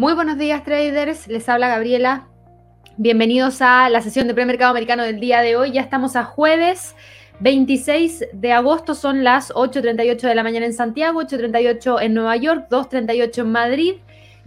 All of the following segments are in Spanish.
Muy buenos días traders, les habla Gabriela. Bienvenidos a la sesión de premercado americano del día de hoy. Ya estamos a jueves 26 de agosto, son las 8.38 de la mañana en Santiago, 8.38 en Nueva York, 2.38 en Madrid.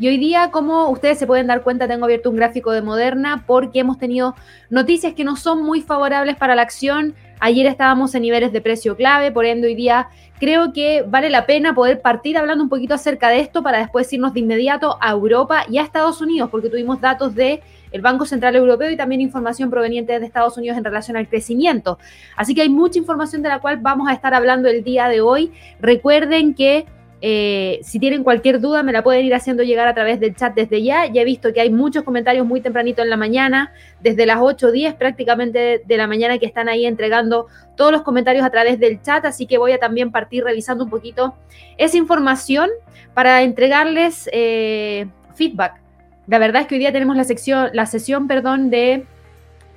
Y hoy día, como ustedes se pueden dar cuenta, tengo abierto un gráfico de Moderna porque hemos tenido noticias que no son muy favorables para la acción. Ayer estábamos en niveles de precio clave, por ende hoy día creo que vale la pena poder partir hablando un poquito acerca de esto para después irnos de inmediato a Europa y a Estados Unidos, porque tuvimos datos de el Banco Central Europeo y también información proveniente de Estados Unidos en relación al crecimiento. Así que hay mucha información de la cual vamos a estar hablando el día de hoy. Recuerden que eh, si tienen cualquier duda, me la pueden ir haciendo llegar a través del chat desde ya. Ya he visto que hay muchos comentarios muy tempranito en la mañana, desde las 8 o 10 prácticamente de la mañana que están ahí entregando todos los comentarios a través del chat. Así que voy a también partir revisando un poquito esa información para entregarles eh, feedback. La verdad es que hoy día tenemos la, sección, la sesión perdón, de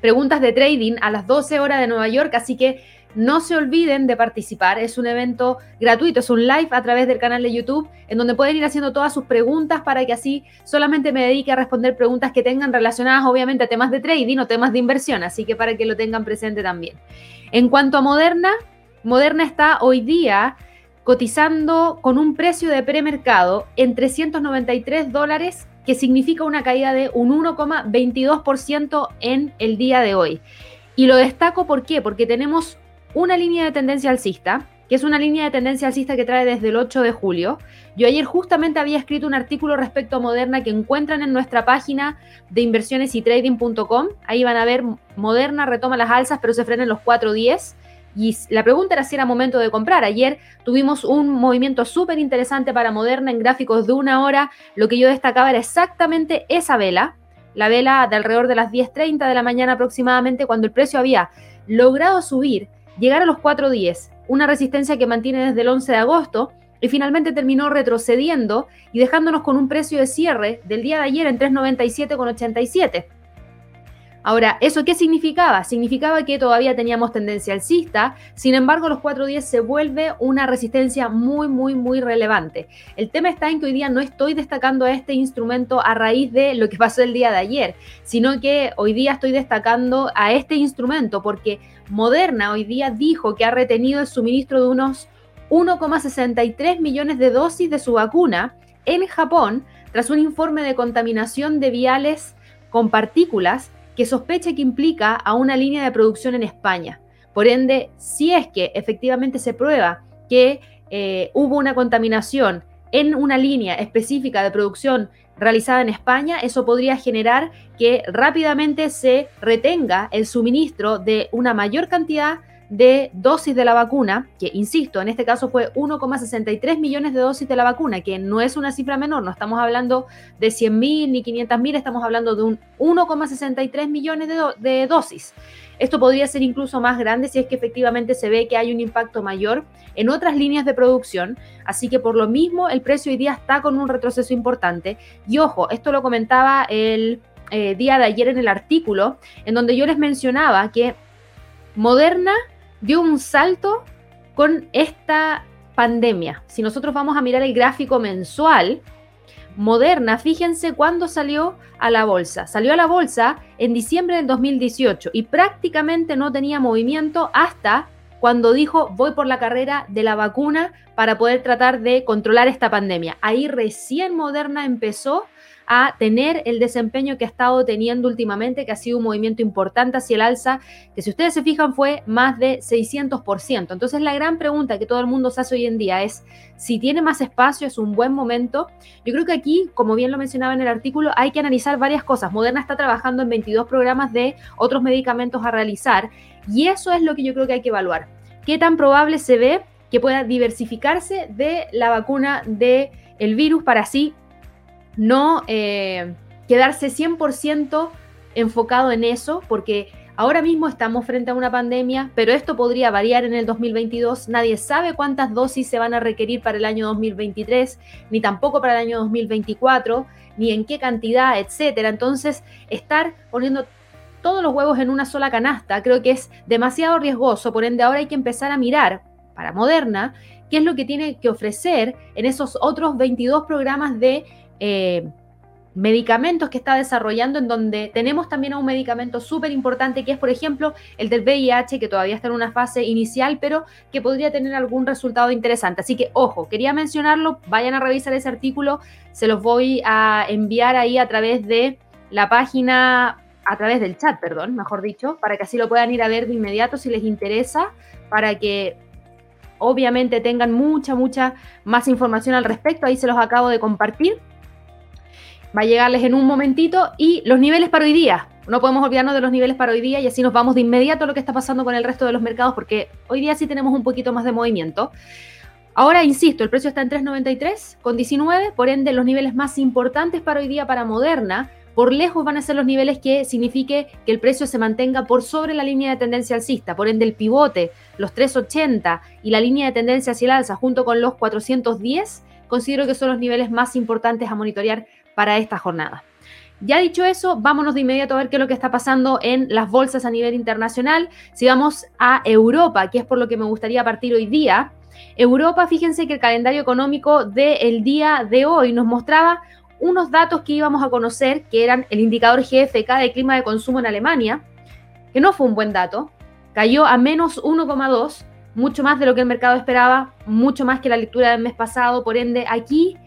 preguntas de trading a las 12 horas de Nueva York, así que no se olviden de participar. Es un evento gratuito, es un live a través del canal de YouTube en donde pueden ir haciendo todas sus preguntas para que así solamente me dedique a responder preguntas que tengan relacionadas obviamente a temas de trading o temas de inversión, así que para que lo tengan presente también. En cuanto a Moderna, Moderna está hoy día cotizando con un precio de premercado en 393 dólares, que significa una caída de un 1,22% en el día de hoy. Y lo destaco ¿por qué? Porque tenemos una línea de tendencia alcista, que es una línea de tendencia alcista que trae desde el 8 de julio. Yo ayer justamente había escrito un artículo respecto a Moderna que encuentran en nuestra página de inversiones y trading.com. Ahí van a ver, Moderna retoma las alzas, pero se frena en los 4.10. Y la pregunta era si era momento de comprar. Ayer tuvimos un movimiento súper interesante para Moderna en gráficos de una hora. Lo que yo destacaba era exactamente esa vela, la vela de alrededor de las 10.30 de la mañana aproximadamente, cuando el precio había logrado subir llegar a los 4.10, una resistencia que mantiene desde el 11 de agosto y finalmente terminó retrocediendo y dejándonos con un precio de cierre del día de ayer en 397,87. Ahora, ¿eso qué significaba? Significaba que todavía teníamos tendencia alcista, sin embargo los 4.10 se vuelve una resistencia muy, muy, muy relevante. El tema está en que hoy día no estoy destacando a este instrumento a raíz de lo que pasó el día de ayer, sino que hoy día estoy destacando a este instrumento porque Moderna hoy día dijo que ha retenido el suministro de unos 1,63 millones de dosis de su vacuna en Japón tras un informe de contaminación de viales con partículas que sospeche que implica a una línea de producción en España. Por ende, si es que efectivamente se prueba que eh, hubo una contaminación en una línea específica de producción realizada en España, eso podría generar que rápidamente se retenga el suministro de una mayor cantidad de dosis de la vacuna, que insisto, en este caso fue 1,63 millones de dosis de la vacuna, que no es una cifra menor, no estamos hablando de 100.000 ni 500.000, estamos hablando de un 1,63 millones de, dosis. Esto podría ser incluso más grande si es que efectivamente se ve que hay un impacto mayor en otras líneas de producción, así que por lo mismo el precio hoy día está con un retroceso importante. Y ojo, esto lo comentaba el eh, día de ayer en el artículo, en donde yo les mencionaba que Moderna dio un salto con esta pandemia. Si nosotros vamos a mirar el gráfico mensual, Moderna, fíjense cuándo salió a la bolsa. Salió a la bolsa en diciembre del 2018 y prácticamente no tenía movimiento hasta cuando dijo voy por la carrera de la vacuna para poder tratar de controlar esta pandemia. Ahí recién Moderna empezó a tener el desempeño que ha estado teniendo últimamente, que ha sido un movimiento importante hacia el alza, que si ustedes se fijan fue más de 600%. Entonces la gran pregunta que todo el mundo se hace hoy en día es si tiene más espacio, es un buen momento. Yo creo que aquí, como bien lo mencionaba en el artículo, hay que analizar varias cosas. Moderna está trabajando en 22 programas de otros medicamentos a realizar y eso es lo que yo creo que hay que evaluar. ¿Qué tan probable se ve que pueda diversificarse de la vacuna del el virus para así no eh, quedarse 100% enfocado en eso, porque ahora mismo estamos frente a una pandemia, pero esto podría variar en el 2022. Nadie sabe cuántas dosis se van a requerir para el año 2023, ni tampoco para el año 2024, ni en qué cantidad, etcétera. Entonces, estar poniendo todos los huevos en una sola canasta creo que es demasiado riesgoso, por ende ahora hay que empezar a mirar para Moderna qué es lo que tiene que ofrecer en esos otros 22 programas de eh, medicamentos que está desarrollando, en donde tenemos también un medicamento súper importante que es, por ejemplo, el del VIH, que todavía está en una fase inicial, pero que podría tener algún resultado interesante. Así que, ojo, quería mencionarlo, vayan a revisar ese artículo, se los voy a enviar ahí a través de la página, a través del chat, perdón, mejor dicho, para que así lo puedan ir a ver de inmediato si les interesa, para que obviamente tengan mucha, mucha más información al respecto. Ahí se los acabo de compartir va a llegarles en un momentito. Y los niveles para hoy día. No podemos olvidarnos de los niveles para hoy día y así nos vamos de inmediato a lo que está pasando con el resto de los mercados porque hoy día sí tenemos un poquito más de movimiento. Ahora, insisto, el precio está en 3.93 con 19, por ende los niveles más importantes para hoy día para Moderna, por lejos van a ser los niveles que signifique que el precio se mantenga por sobre la línea de tendencia alcista, por ende el pivote, los 3.80 y la línea de tendencia hacia el alza junto con los 410, considero que son los niveles más importantes a monitorear para esta jornada. Ya dicho eso, vámonos de inmediato a ver qué es lo que está pasando en las bolsas a nivel internacional. Si vamos a Europa, que es por lo que me gustaría partir hoy día. Europa, fíjense que el calendario económico del día de hoy nos mostraba unos datos que íbamos a conocer, que eran el indicador GFK de clima de consumo en Alemania, que no fue un buen dato, cayó a menos 1,2, mucho más de lo que el mercado esperaba, mucho más que la lectura del mes pasado, por ende aquí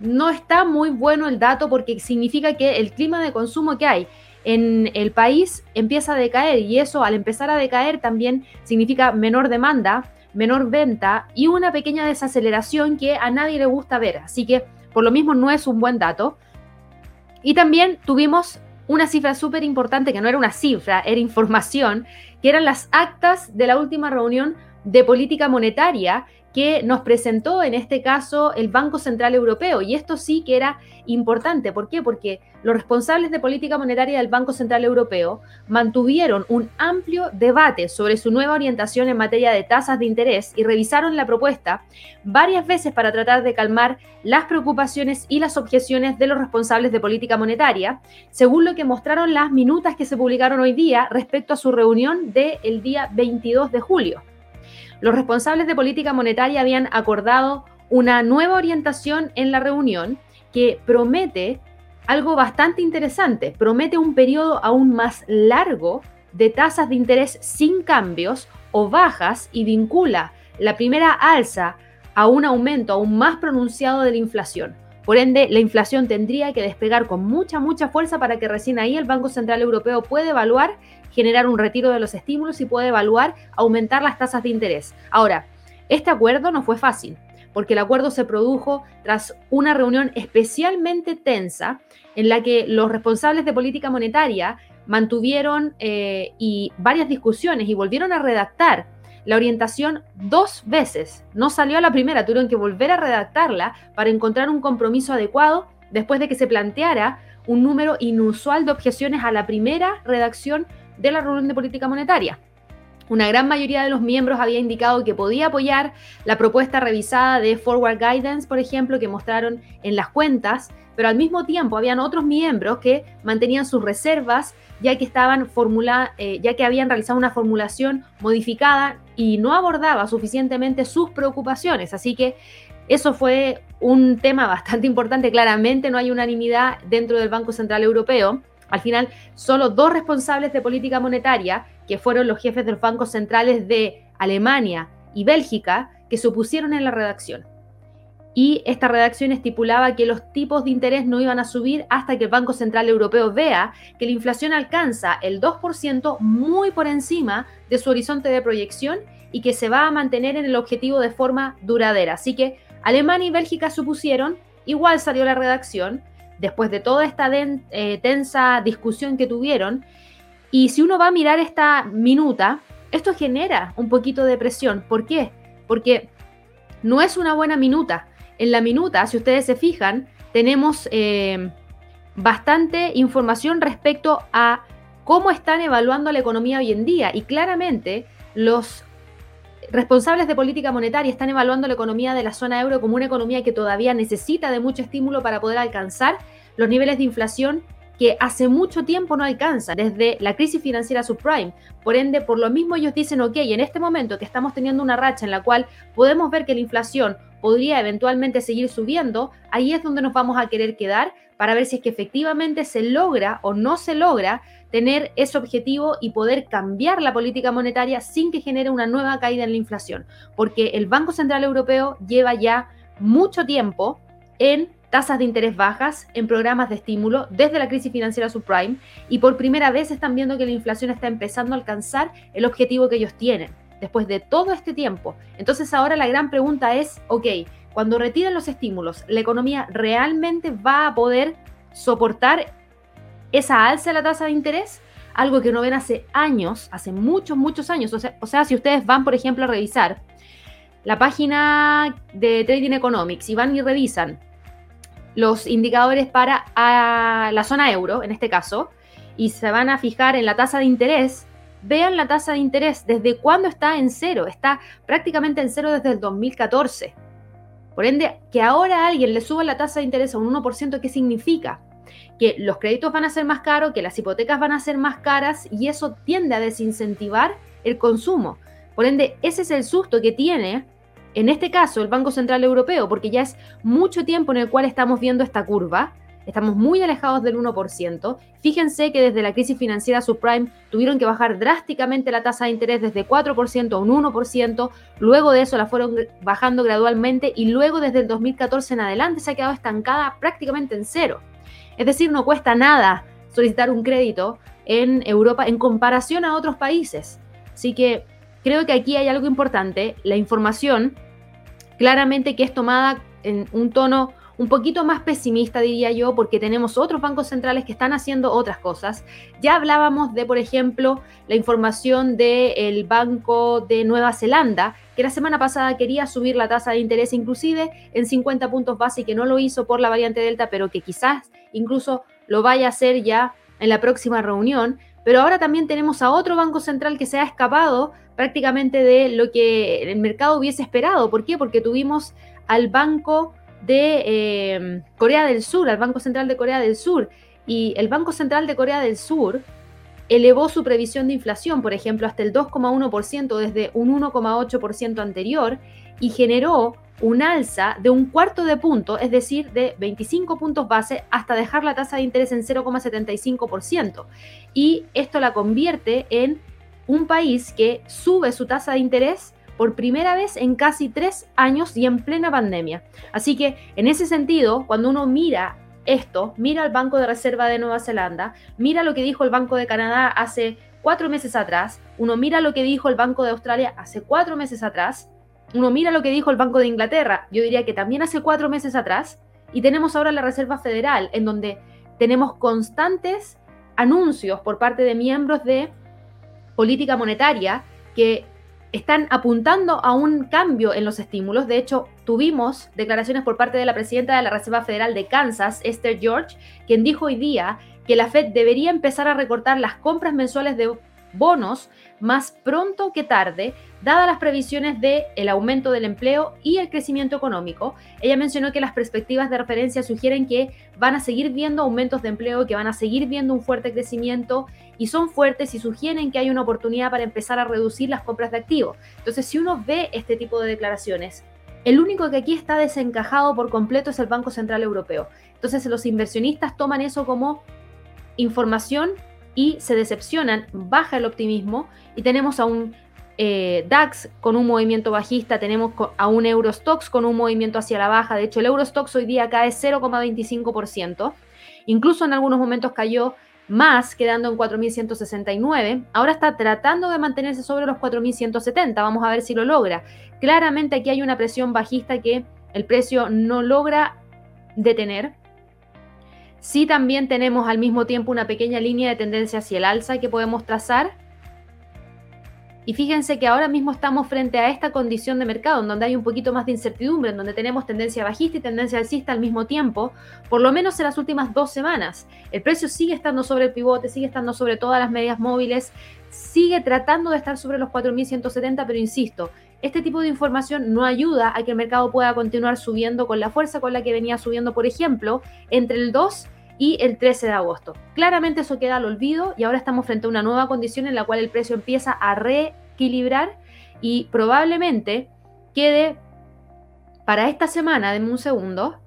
no está muy bueno el dato porque significa que el clima de consumo que hay en el país empieza a decaer y eso al empezar a decaer también significa menor demanda, menor venta y una pequeña desaceleración que a nadie le gusta ver. Así que por lo mismo no es un buen dato. Y también tuvimos una cifra súper importante que no era una cifra, era información, que eran las actas de la última reunión de política monetaria que nos presentó en este caso el Banco Central Europeo. Y esto sí que era importante. ¿Por qué? Porque los responsables de política monetaria del Banco Central Europeo mantuvieron un amplio debate sobre su nueva orientación en materia de tasas de interés y revisaron la propuesta varias veces para tratar de calmar las preocupaciones y las objeciones de los responsables de política monetaria, según lo que mostraron las minutas que se publicaron hoy día respecto a su reunión del día 22 de julio. Los responsables de política monetaria habían acordado una nueva orientación en la reunión que promete algo bastante interesante, promete un periodo aún más largo de tasas de interés sin cambios o bajas y vincula la primera alza a un aumento aún más pronunciado de la inflación. Por ende, la inflación tendría que despegar con mucha, mucha fuerza para que recién ahí el Banco Central Europeo pueda evaluar generar un retiro de los estímulos y puede evaluar aumentar las tasas de interés. Ahora, este acuerdo no fue fácil, porque el acuerdo se produjo tras una reunión especialmente tensa en la que los responsables de política monetaria mantuvieron eh, y varias discusiones y volvieron a redactar la orientación dos veces. No salió a la primera, tuvieron que volver a redactarla para encontrar un compromiso adecuado después de que se planteara un número inusual de objeciones a la primera redacción de la reunión de política monetaria. Una gran mayoría de los miembros había indicado que podía apoyar la propuesta revisada de Forward Guidance, por ejemplo, que mostraron en las cuentas, pero al mismo tiempo habían otros miembros que mantenían sus reservas ya que estaban formula, eh, ya que habían realizado una formulación modificada y no abordaba suficientemente sus preocupaciones. Así que eso fue un tema bastante importante. Claramente no hay unanimidad dentro del Banco Central Europeo. Al final, solo dos responsables de política monetaria, que fueron los jefes de los bancos centrales de Alemania y Bélgica, que se opusieron en la redacción. Y esta redacción estipulaba que los tipos de interés no iban a subir hasta que el Banco Central Europeo vea que la inflación alcanza el 2% muy por encima de su horizonte de proyección y que se va a mantener en el objetivo de forma duradera. Así que Alemania y Bélgica supusieron, igual salió la redacción, después de toda esta eh, tensa discusión que tuvieron. Y si uno va a mirar esta minuta, esto genera un poquito de presión. ¿Por qué? Porque no es una buena minuta. En la minuta, si ustedes se fijan, tenemos eh, bastante información respecto a cómo están evaluando la economía hoy en día. Y claramente los responsables de política monetaria están evaluando la economía de la zona euro como una economía que todavía necesita de mucho estímulo para poder alcanzar los niveles de inflación que hace mucho tiempo no alcanzan, desde la crisis financiera subprime. Por ende, por lo mismo ellos dicen, ok, en este momento que estamos teniendo una racha en la cual podemos ver que la inflación podría eventualmente seguir subiendo, ahí es donde nos vamos a querer quedar para ver si es que efectivamente se logra o no se logra tener ese objetivo y poder cambiar la política monetaria sin que genere una nueva caída en la inflación. Porque el Banco Central Europeo lleva ya mucho tiempo en tasas de interés bajas, en programas de estímulo desde la crisis financiera subprime y por primera vez están viendo que la inflación está empezando a alcanzar el objetivo que ellos tienen después de todo este tiempo. Entonces ahora la gran pregunta es, ok, cuando retiren los estímulos, ¿la economía realmente va a poder soportar esa alza de la tasa de interés? Algo que no ven hace años, hace muchos, muchos años. O sea, o sea, si ustedes van, por ejemplo, a revisar la página de Trading Economics y van y revisan los indicadores para la zona euro, en este caso, y se van a fijar en la tasa de interés, vean la tasa de interés, desde cuándo está en cero, está prácticamente en cero desde el 2014. Por ende, que ahora alguien le suba la tasa de interés a un 1%, ¿qué significa? Que los créditos van a ser más caros, que las hipotecas van a ser más caras y eso tiende a desincentivar el consumo. Por ende, ese es el susto que tiene en este caso el Banco Central Europeo, porque ya es mucho tiempo en el cual estamos viendo esta curva, estamos muy alejados del 1%. Fíjense que desde la crisis financiera subprime tuvieron que bajar drásticamente la tasa de interés desde 4% a un 1%, luego de eso la fueron bajando gradualmente y luego desde el 2014 en adelante se ha quedado estancada prácticamente en cero. Es decir, no cuesta nada solicitar un crédito en Europa en comparación a otros países. Así que creo que aquí hay algo importante, la información claramente que es tomada en un tono un poquito más pesimista, diría yo, porque tenemos otros bancos centrales que están haciendo otras cosas. Ya hablábamos de, por ejemplo, la información del Banco de Nueva Zelanda, que la semana pasada quería subir la tasa de interés inclusive en 50 puntos base y que no lo hizo por la variante Delta, pero que quizás incluso lo vaya a hacer ya en la próxima reunión. Pero ahora también tenemos a otro banco central que se ha escapado prácticamente de lo que el mercado hubiese esperado. ¿Por qué? Porque tuvimos al Banco de eh, Corea del Sur, al Banco Central de Corea del Sur. Y el Banco Central de Corea del Sur elevó su previsión de inflación, por ejemplo, hasta el 2,1% desde un 1,8% anterior y generó un alza de un cuarto de punto, es decir, de 25 puntos base, hasta dejar la tasa de interés en 0,75%. Y esto la convierte en un país que sube su tasa de interés por primera vez en casi tres años y en plena pandemia. Así que en ese sentido, cuando uno mira esto, mira al Banco de Reserva de Nueva Zelanda, mira lo que dijo el Banco de Canadá hace cuatro meses atrás, uno mira lo que dijo el Banco de Australia hace cuatro meses atrás, uno mira lo que dijo el Banco de Inglaterra, yo diría que también hace cuatro meses atrás, y tenemos ahora la Reserva Federal, en donde tenemos constantes anuncios por parte de miembros de política monetaria que están apuntando a un cambio en los estímulos. De hecho, tuvimos declaraciones por parte de la presidenta de la Reserva Federal de Kansas, Esther George, quien dijo hoy día que la Fed debería empezar a recortar las compras mensuales de bonos más pronto que tarde, dadas las previsiones de el aumento del empleo y el crecimiento económico. Ella mencionó que las perspectivas de referencia sugieren que van a seguir viendo aumentos de empleo, que van a seguir viendo un fuerte crecimiento y son fuertes y sugieren que hay una oportunidad para empezar a reducir las compras de activos. Entonces, si uno ve este tipo de declaraciones, el único que aquí está desencajado por completo es el Banco Central Europeo. Entonces, los inversionistas toman eso como información y se decepcionan, baja el optimismo y tenemos a un eh, DAX con un movimiento bajista, tenemos a un Eurostox con un movimiento hacia la baja. De hecho, el Eurostox hoy día cae 0,25%. Incluso en algunos momentos cayó más, quedando en 4.169. Ahora está tratando de mantenerse sobre los 4.170. Vamos a ver si lo logra. Claramente aquí hay una presión bajista que el precio no logra detener. Sí también tenemos al mismo tiempo una pequeña línea de tendencia hacia el alza que podemos trazar. Y fíjense que ahora mismo estamos frente a esta condición de mercado, en donde hay un poquito más de incertidumbre, en donde tenemos tendencia bajista y tendencia alcista al mismo tiempo, por lo menos en las últimas dos semanas. El precio sigue estando sobre el pivote, sigue estando sobre todas las medias móviles, sigue tratando de estar sobre los 4.170, pero insisto, este tipo de información no ayuda a que el mercado pueda continuar subiendo con la fuerza con la que venía subiendo, por ejemplo, entre el 2 y el 13 de agosto. Claramente eso queda al olvido y ahora estamos frente a una nueva condición en la cual el precio empieza a reequilibrar y probablemente quede para esta semana, denme un segundo.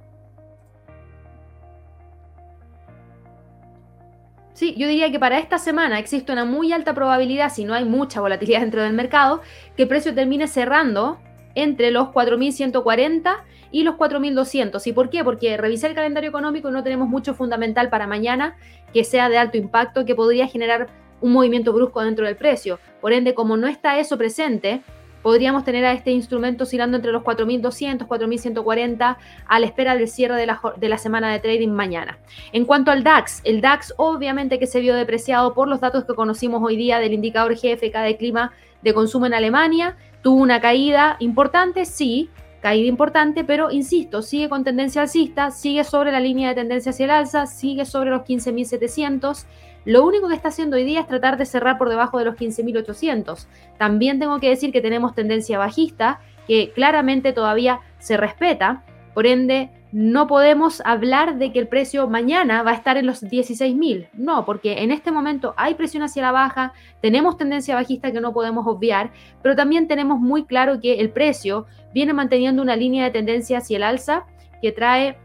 Sí, yo diría que para esta semana existe una muy alta probabilidad, si no hay mucha volatilidad dentro del mercado, que el precio termine cerrando entre los 4.140 y los 4.200. ¿Y por qué? Porque revisé el calendario económico y no tenemos mucho fundamental para mañana que sea de alto impacto, que podría generar un movimiento brusco dentro del precio. Por ende, como no está eso presente, podríamos tener a este instrumento oscilando entre los 4.200, 4.140 a la espera del cierre de la, de la, semana de trading mañana. En cuanto al DAX, el DAX obviamente que se vio depreciado por los datos que conocimos hoy día del indicador GFK de clima de consumo en Alemania. Tuvo una caída importante, sí, caída importante, pero insisto, sigue con tendencia alcista, sigue sobre la línea de tendencia hacia el alza, sigue sobre los 15.700 lo único que está haciendo hoy día es tratar de cerrar por debajo de los 15.800. También tengo que decir que tenemos tendencia bajista, que claramente todavía se respeta. Por ende, no podemos hablar de que el precio mañana va a estar en los 16.000. No, porque en este momento hay presión hacia la baja, tenemos tendencia bajista que no podemos obviar, pero también tenemos muy claro que el precio viene manteniendo una línea de tendencia hacia el alza que trae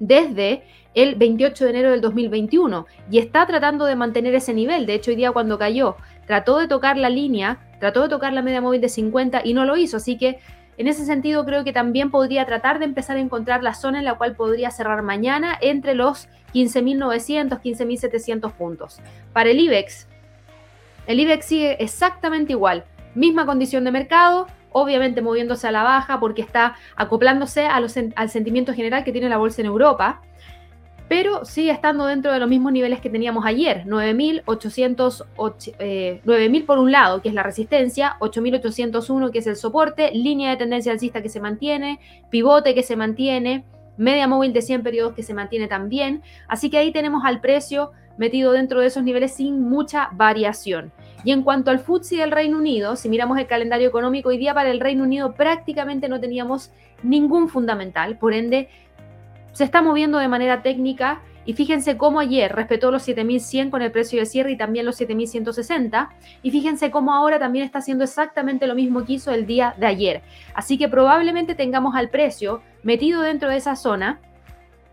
desde el 28 de enero del 2021 y está tratando de mantener ese nivel. De hecho, hoy día cuando cayó, trató de tocar la línea, trató de tocar la media móvil de 50 y no lo hizo. Así que en ese sentido creo que también podría tratar de empezar a encontrar la zona en la cual podría cerrar mañana entre los 15.900, 15.700 puntos. Para el IBEX, el IBEX sigue exactamente igual. Misma condición de mercado, obviamente moviéndose a la baja porque está acoplándose al sentimiento general que tiene la bolsa en Europa pero sigue estando dentro de los mismos niveles que teníamos ayer, 9.800, eh, 9.000 por un lado, que es la resistencia, 8.801 que es el soporte, línea de tendencia alcista que se mantiene, pivote que se mantiene, media móvil de 100 periodos que se mantiene también, así que ahí tenemos al precio metido dentro de esos niveles sin mucha variación. Y en cuanto al FTSE del Reino Unido, si miramos el calendario económico, hoy día para el Reino Unido prácticamente no teníamos ningún fundamental, por ende se está moviendo de manera técnica y fíjense cómo ayer respetó los 7100 con el precio de cierre y también los 7160 y fíjense cómo ahora también está haciendo exactamente lo mismo que hizo el día de ayer. Así que probablemente tengamos al precio metido dentro de esa zona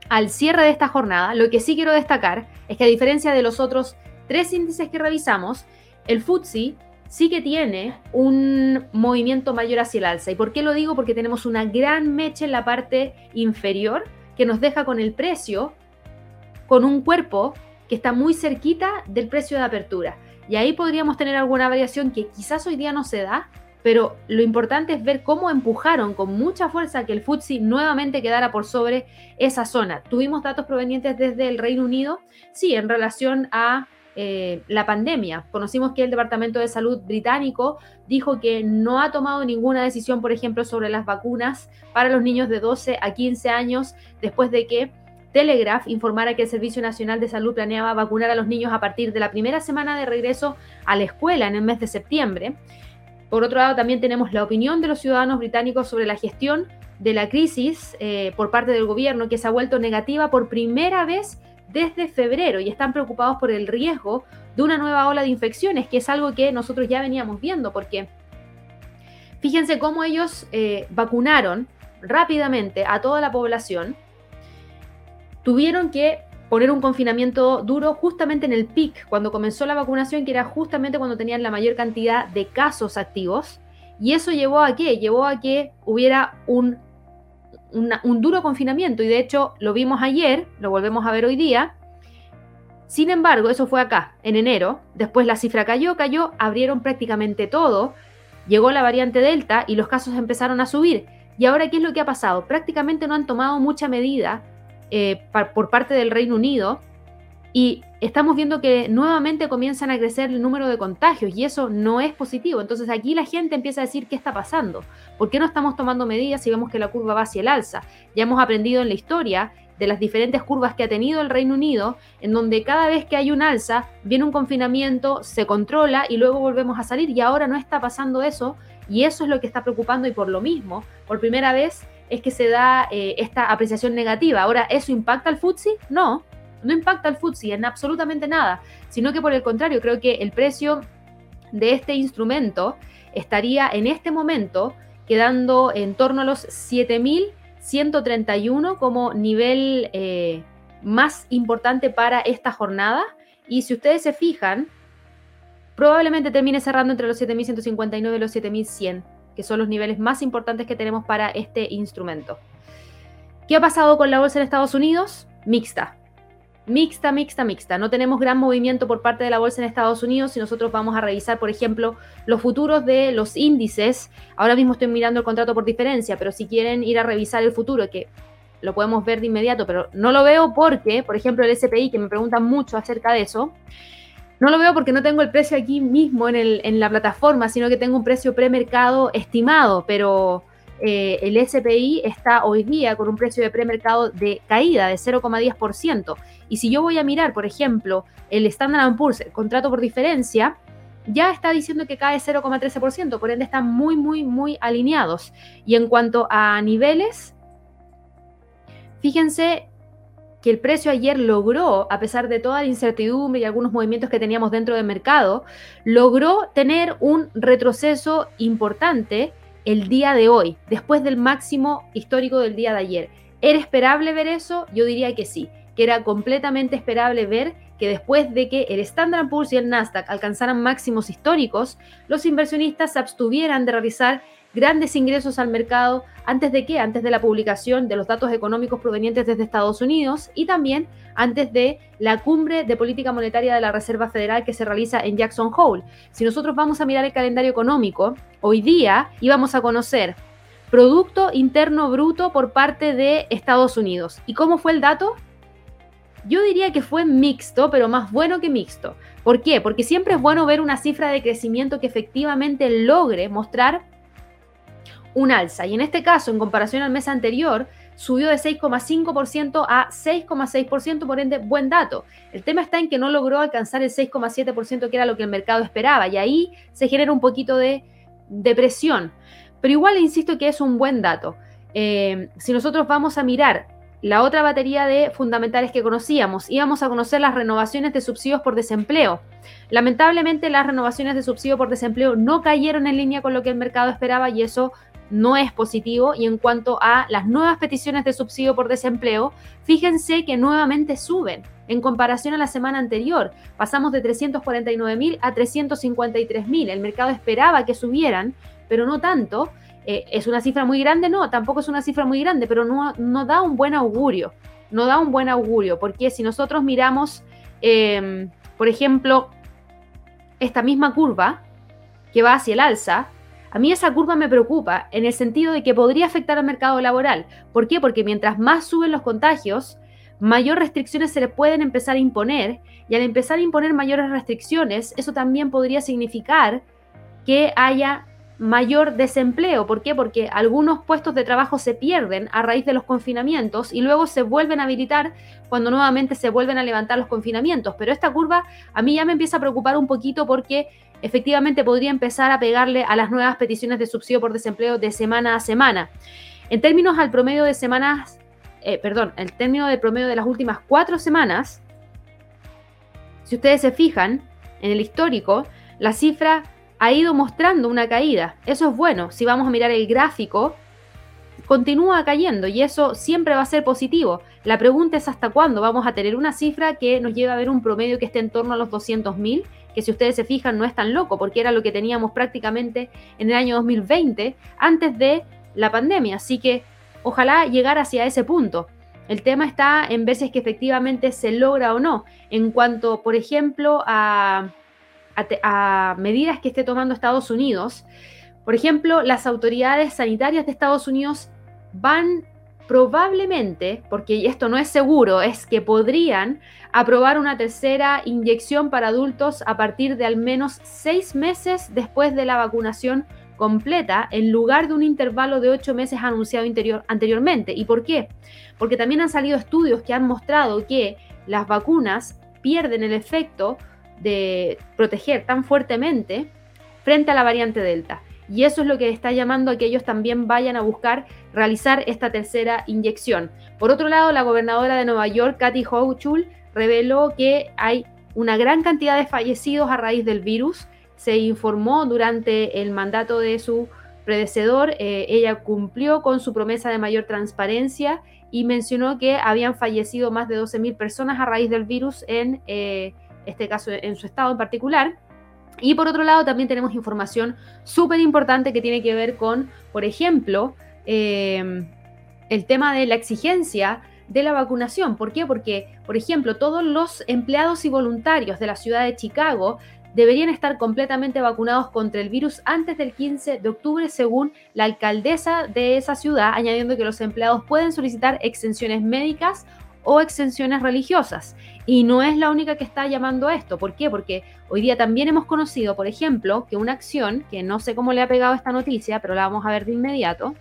al cierre de esta jornada. Lo que sí quiero destacar es que a diferencia de los otros tres índices que revisamos, el FTSE sí que tiene un movimiento mayor hacia el alza. ¿Y por qué lo digo? Porque tenemos una gran mecha en la parte inferior que nos deja con el precio, con un cuerpo que está muy cerquita del precio de apertura. Y ahí podríamos tener alguna variación que quizás hoy día no se da, pero lo importante es ver cómo empujaron con mucha fuerza que el FTSE nuevamente quedara por sobre esa zona. Tuvimos datos provenientes desde el Reino Unido, sí, en relación a eh, la pandemia. Conocimos que el Departamento de Salud británico dijo que no ha tomado ninguna decisión, por ejemplo, sobre las vacunas para los niños de 12 a 15 años después de que Telegraph informara que el Servicio Nacional de Salud planeaba vacunar a los niños a partir de la primera semana de regreso a la escuela en el mes de septiembre. Por otro lado, también tenemos la opinión de los ciudadanos británicos sobre la gestión de la crisis eh, por parte del gobierno, que se ha vuelto negativa por primera vez desde febrero y están preocupados por el riesgo de una nueva ola de infecciones, que es algo que nosotros ya veníamos viendo, porque fíjense cómo ellos eh, vacunaron rápidamente a toda la población, tuvieron que poner un confinamiento duro justamente en el pic, cuando comenzó la vacunación, que era justamente cuando tenían la mayor cantidad de casos activos. Y eso llevó a qué? Llevó a que hubiera un un duro confinamiento y de hecho lo vimos ayer, lo volvemos a ver hoy día. Sin embargo, eso fue acá, en enero, después la cifra cayó, cayó, abrieron prácticamente todo, llegó la variante Delta y los casos empezaron a subir. Y ahora, ¿qué es lo que ha pasado? Prácticamente no han tomado mucha medida eh, por parte del Reino Unido y estamos viendo que nuevamente comienzan a crecer el número de contagios y eso no es positivo. Entonces aquí la gente empieza a decir qué está pasando, por qué no estamos tomando medidas si vemos que la curva va hacia el alza. Ya hemos aprendido en la historia de las diferentes curvas que ha tenido el Reino Unido, en donde cada vez que hay un alza, viene un confinamiento, se controla y luego volvemos a salir y ahora no está pasando eso y eso es lo que está preocupando y por lo mismo, por primera vez es que se da eh, esta apreciación negativa. Ahora, ¿eso impacta al FTSE? No, no impacta al FTSE en absolutamente nada, sino que por el contrario, creo que el precio de este instrumento estaría en este momento quedando en torno a los 7.131 como nivel eh, más importante para esta jornada. Y si ustedes se fijan, probablemente termine cerrando entre los 7.159 y los 7.100, que son los niveles más importantes que tenemos para este instrumento. ¿Qué ha pasado con la bolsa en Estados Unidos? Mixta. Mixta, mixta, mixta. No tenemos gran movimiento por parte de la bolsa en Estados Unidos. Si nosotros vamos a revisar, por ejemplo, los futuros de los índices, ahora mismo estoy mirando el contrato por diferencia, pero si quieren ir a revisar el futuro, que lo podemos ver de inmediato, pero no lo veo porque, por ejemplo, el SPI, que me preguntan mucho acerca de eso, no lo veo porque no tengo el precio aquí mismo en, la plataforma, sino que tengo un precio premercado estimado, pero eh, el SPI está hoy día con un precio de premercado de caída de 0,10%. Y si yo voy a mirar, por ejemplo, el Standard Poor's, el contrato por diferencia, ya está diciendo que cae 0,13%, por ende están muy, muy, muy alineados. Y en cuanto a niveles, fíjense que el precio ayer logró, a pesar de toda la incertidumbre y algunos movimientos que teníamos dentro del mercado, logró tener un retroceso importante el día de hoy, después del máximo histórico del día de ayer. ¿Era esperable ver eso? Yo diría que sí, que era completamente esperable ver que después de que el Standard Poor's y el Nasdaq alcanzaran máximos históricos, los inversionistas se abstuvieran de realizar grandes ingresos al mercado antes de qué? Antes de la publicación de los datos económicos provenientes desde Estados Unidos y también antes de la cumbre de política monetaria de la Reserva Federal que se realiza en Jackson Hole. Si nosotros vamos a mirar el calendario económico, hoy día íbamos a conocer Producto Interno Bruto por parte de Estados Unidos. ¿Y cómo fue el dato? Yo diría que fue mixto, pero más bueno que mixto. ¿Por qué? Porque siempre es bueno ver una cifra de crecimiento que efectivamente logre mostrar un alza. Y en este caso, en comparación al mes anterior, subió de 6,5% a 6,6%, por ende, buen dato. El tema está en que no logró alcanzar el 6,7% que era lo que el mercado esperaba, y ahí se genera un poquito de depresión. Pero igual insisto que es un buen dato. Eh, si nosotros vamos a mirar la otra batería de fundamentales que conocíamos, íbamos a conocer las renovaciones de subsidios por desempleo. Lamentablemente las renovaciones de subsidio por desempleo no cayeron en línea con lo que el mercado esperaba y eso no es positivo. Y en cuanto a las nuevas peticiones de subsidio por desempleo, fíjense que nuevamente suben en comparación a la semana anterior. Pasamos de 349 mil a 353 mil. El mercado esperaba que subieran, pero no tanto. Eh, ¿Es una cifra muy grande? No, tampoco es una cifra muy grande, pero no, no da un buen augurio. No da un buen augurio, porque si nosotros miramos, em, por ejemplo, esta misma curva que va hacia el alza, a mí esa curva me preocupa en el sentido de que podría afectar al mercado laboral. ¿Por qué? Porque mientras más suben los contagios, mayor restricciones se le pueden empezar a imponer y al empezar a imponer mayores restricciones, eso también podría significar que haya mayor desempleo. ¿Por qué? Porque algunos puestos de trabajo se pierden a raíz de los confinamientos y luego se vuelven a habilitar cuando nuevamente se vuelven a levantar los confinamientos. Pero esta curva a mí ya me empieza a preocupar un poquito porque efectivamente podría empezar a pegarle a las nuevas peticiones de subsidio por desempleo de semana a semana. En términos al promedio de semanas, eh, perdón, el término de promedio de las últimas cuatro semanas, si ustedes se fijan en el histórico, la cifra ha ido mostrando una caída. Eso es bueno. Si vamos a mirar el gráfico, continúa cayendo y eso siempre va a ser positivo. La pregunta es hasta cuándo vamos a tener una cifra que nos lleve a ver un promedio que esté en torno a los 200.000, que si ustedes se fijan no es tan loco, porque era lo que teníamos prácticamente en el año 2020, antes de la pandemia. Así que ojalá llegar hacia ese punto. El tema está en veces que efectivamente se logra o no. En cuanto, por ejemplo, a a, medidas que esté tomando Estados Unidos. Por ejemplo, las autoridades sanitarias de Estados Unidos van probablemente, porque esto no es seguro, es que podrían aprobar una tercera inyección para adultos a partir de al menos seis meses después de la vacunación completa, en lugar de un intervalo de ocho meses anunciado anteriormente. ¿Y por qué? Porque también han salido estudios que han mostrado que las vacunas pierden el efecto de proteger tan fuertemente frente a la variante Delta. Y eso es lo que está llamando a que ellos también vayan a buscar realizar esta tercera inyección. Por otro lado, la gobernadora de Nueva York, Kathy Hochul, reveló que hay una gran cantidad de fallecidos a raíz del virus. Se informó durante el mandato de su predecedor, eh, ella cumplió con su promesa de mayor transparencia y mencionó que habían fallecido más de 12.000 personas a raíz del virus en eh, este caso, en su estado en particular. Y por otro lado, también tenemos información súper importante que tiene que ver con, por ejemplo, em, el tema de la exigencia de la vacunación. ¿Por qué? Porque, por ejemplo, todos los empleados y voluntarios de la ciudad de Chicago deberían estar completamente vacunados contra el virus antes del 15 de octubre, según la alcaldesa de esa ciudad, añadiendo que los empleados pueden solicitar exenciones médicas o exenciones religiosas. Y no es la única que está llamando a esto. ¿Por qué? Porque hoy día también hemos conocido, por ejemplo, que una acción, que no sé cómo le ha pegado esta noticia, pero la vamos a ver de inmediato,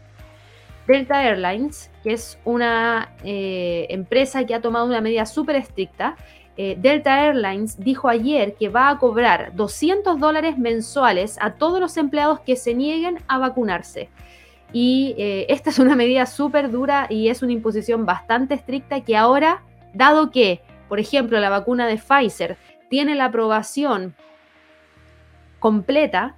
Delta Airlines, que es una eh, empresa que ha tomado una medida súper estricta, eh, Delta Airlines dijo ayer que va a cobrar 200 dólares mensuales a todos los empleados que se nieguen a vacunarse. Y eh, esta es una medida súper dura y es una imposición bastante estricta que ahora, dado que, por ejemplo, la vacuna de Pfizer tiene la aprobación completa,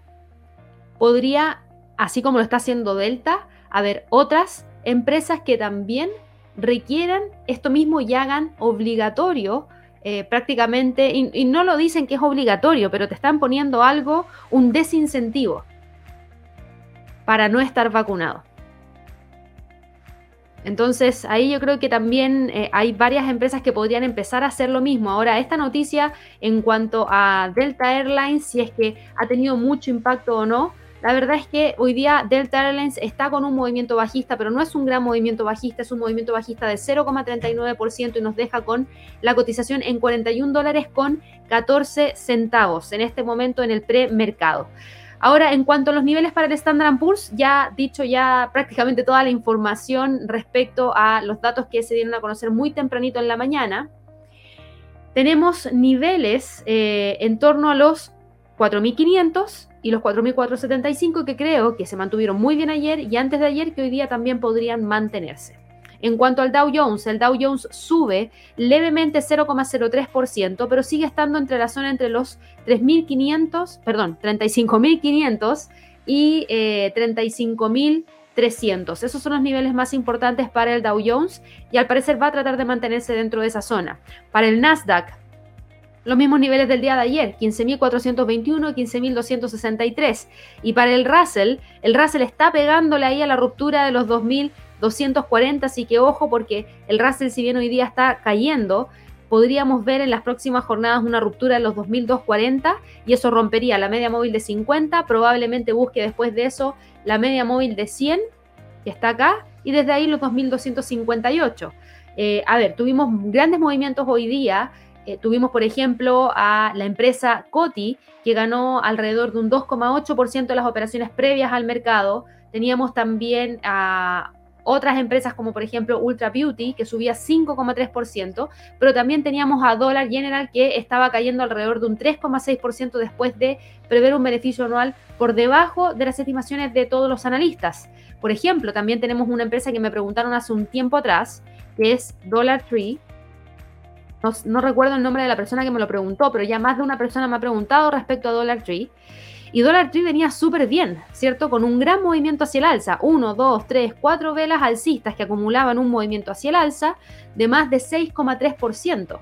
podría, así como lo está haciendo Delta, haber otras empresas que también requieran esto mismo y hagan obligatorio eh, prácticamente, y, no lo dicen que es obligatorio, pero te están poniendo algo, un desincentivo para no estar vacunado. Entonces ahí yo creo que también eh, hay varias empresas que podrían empezar a hacer lo mismo. Ahora, esta noticia en cuanto a Delta Airlines, si es que ha tenido mucho impacto o no, la verdad es que hoy día Delta Airlines está con un movimiento bajista, pero no es un gran movimiento bajista, es un movimiento bajista de 0,39% y nos deja con la cotización en 41 dólares con 14 centavos en este momento en el premercado. Ahora, en cuanto a los niveles para el Standard Poor's, ya dicho ya prácticamente toda la información respecto a los datos que se dieron a conocer muy tempranito en la mañana. Tenemos niveles eh, en torno a los 4.500 y los 4.475 que creo que se mantuvieron muy bien ayer y antes de ayer que hoy día también podrían mantenerse. En cuanto al Dow Jones, el Dow Jones sube levemente 0,03%, pero sigue estando entre la zona entre los 3.500, perdón, 35.500 y eh, 35.300. Esos son los niveles más importantes para el Dow Jones y al parecer va a tratar de mantenerse dentro de esa zona. Para el Nasdaq, los mismos niveles del día de ayer, 15.421, 15.263. Y para el Russell, el Russell está pegándole ahí a la ruptura de los 2.240, así que ojo porque el Russell, si bien hoy día está cayendo, podríamos ver en las próximas jornadas una ruptura de los 2.240 y eso rompería la media móvil de 50, probablemente busque después de eso la media móvil de 100, que está acá, y desde ahí los 2.258. Eh, a ver, tuvimos grandes movimientos hoy día, eh, tuvimos, por ejemplo, a la empresa Coti, que ganó alrededor de un 2,8% de las operaciones previas al mercado. Teníamos también a otras empresas como por ejemplo Ultra Beauty, que subía 5,3%, pero también teníamos a Dollar General, que estaba cayendo alrededor de un 3,6% después de prever un beneficio anual por debajo de las estimaciones de todos los analistas. Por ejemplo, también tenemos una empresa que me preguntaron hace un tiempo atrás, que es Dollar Tree, no, recuerdo el nombre de la persona que me lo preguntó, pero ya más de una persona me ha preguntado respecto a Dollar Tree. Y Dollar Tree venía súper bien, ¿cierto? Con un gran movimiento hacia el alza. Uno, dos, tres, cuatro velas alcistas que acumulaban un movimiento hacia el alza de más de 6,3%.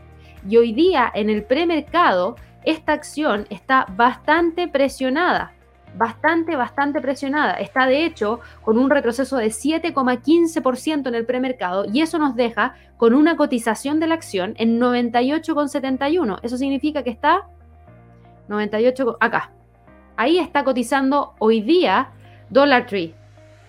Y hoy día en el premercado, esta acción está bastante presionada bastante, bastante presionada. Está de hecho con un retroceso de 7,15% en el premercado y eso nos deja con una cotización de la acción en 98,71. Eso significa que está 98 acá. Ahí está cotizando hoy día Dollar Tree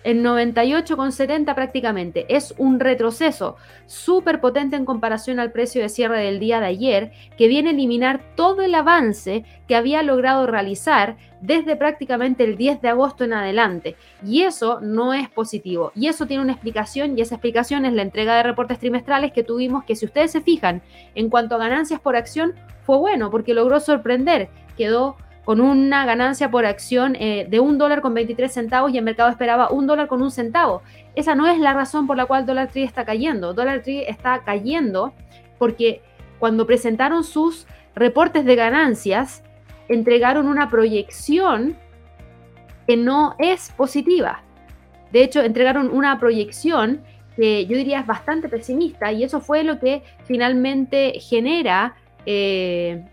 en 98,70 prácticamente. Es un retroceso súper potente en comparación al precio de cierre del día de ayer, que viene a eliminar todo el avance que había logrado realizar desde prácticamente el 10 de agosto en adelante. Y eso no es positivo. Y eso tiene una explicación y esa explicación es la entrega de reportes trimestrales que tuvimos, que si ustedes se fijan en cuanto a ganancias por acción, fue bueno porque logró sorprender. Quedó con una ganancia por acción eh, de un dólar con 23 centavos y el mercado esperaba un dólar con un centavo. Esa no es la razón por la cual Dollar Tree está cayendo. Dollar Tree está cayendo porque cuando presentaron sus reportes de ganancias, entregaron una proyección que no es positiva. De hecho, entregaron una proyección que yo diría es bastante pesimista y eso fue lo que finalmente genera, eh,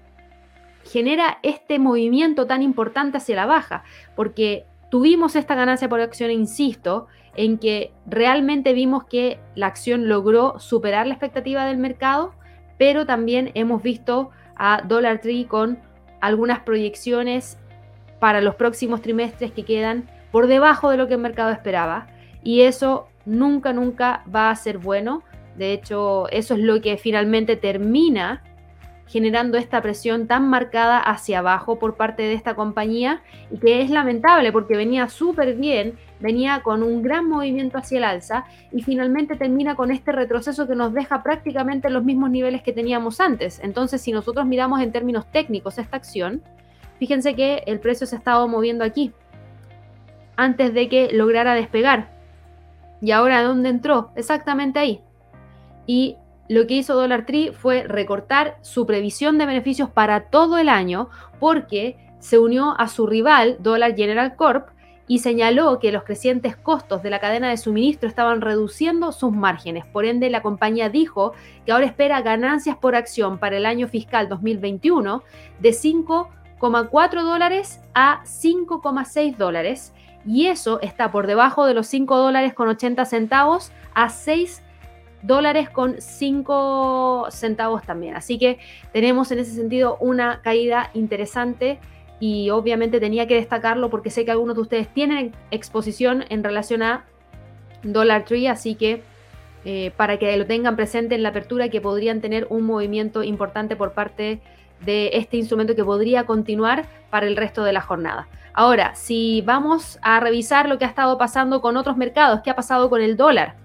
genera este movimiento tan importante hacia la baja, porque tuvimos esta ganancia por acción, insisto, en que realmente vimos que la acción logró superar la expectativa del mercado, pero también hemos visto a Dollar Tree con algunas proyecciones para los próximos trimestres que quedan por debajo de lo que el mercado esperaba. Y eso nunca, nunca va a ser bueno. De hecho, eso es lo que finalmente termina generando esta presión tan marcada hacia abajo por parte de esta compañía y que es lamentable porque venía súper bien, venía con un gran movimiento hacia el alza y finalmente termina con este retroceso que nos deja prácticamente los mismos niveles que teníamos antes. Entonces, si nosotros miramos en términos técnicos esta acción, fíjense que el precio se ha estado moviendo aquí antes de que lograra despegar. ¿Y ahora dónde entró? Exactamente ahí. Y lo que hizo Dollar Tree fue recortar su previsión de beneficios para todo el año porque se unió a su rival Dollar General Corp y señaló que los crecientes costos de la cadena de suministro estaban reduciendo sus márgenes. Por ende, la compañía dijo que ahora espera ganancias por acción para el año fiscal 2021 de 5,4 dólares a 5,6 dólares y eso está por debajo de los 5 dólares con 80 centavos a 6 dólares con 5 centavos también. Así que tenemos en ese sentido una caída interesante y obviamente tenía que destacarlo porque sé que algunos de ustedes tienen exposición en relación a Dollar Tree, así que eh, para que lo tengan presente en la apertura que podrían tener un movimiento importante por parte de este instrumento que podría continuar para el resto de la jornada. Ahora, si vamos a revisar lo que ha estado pasando con otros mercados, ¿qué ha pasado con el dólar?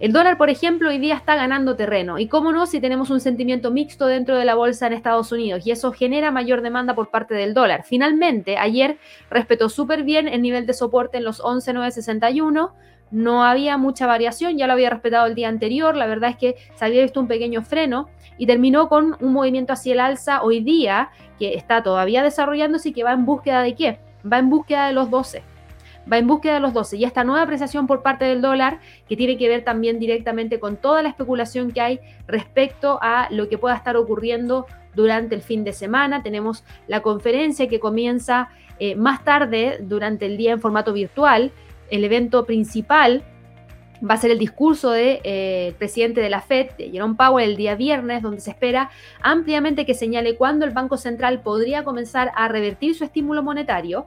El dólar, por ejemplo, hoy día está ganando terreno. Y cómo no, si tenemos un sentimiento mixto dentro de la bolsa en Estados Unidos. Y eso genera mayor demanda por parte del dólar. Finalmente, ayer respetó súper bien el nivel de soporte en los 11,961. No había mucha variación, ya lo había respetado el día anterior. La verdad es que se había visto un pequeño freno y terminó con un movimiento hacia el alza hoy día que está todavía desarrollándose y que va en búsqueda de qué? va en búsqueda de los 12. Va en búsqueda de los 12. Y esta nueva apreciación por parte del dólar, que tiene que ver también directamente con toda la especulación que hay respecto a lo que pueda estar ocurriendo durante el fin de semana. Tenemos la conferencia que comienza eh, más tarde durante el día en formato virtual. El evento principal va a ser el discurso del de, eh, presidente de la Fed, Jerome Powell, el día viernes, donde se espera ampliamente que señale cuándo el Banco Central podría comenzar a revertir su estímulo monetario.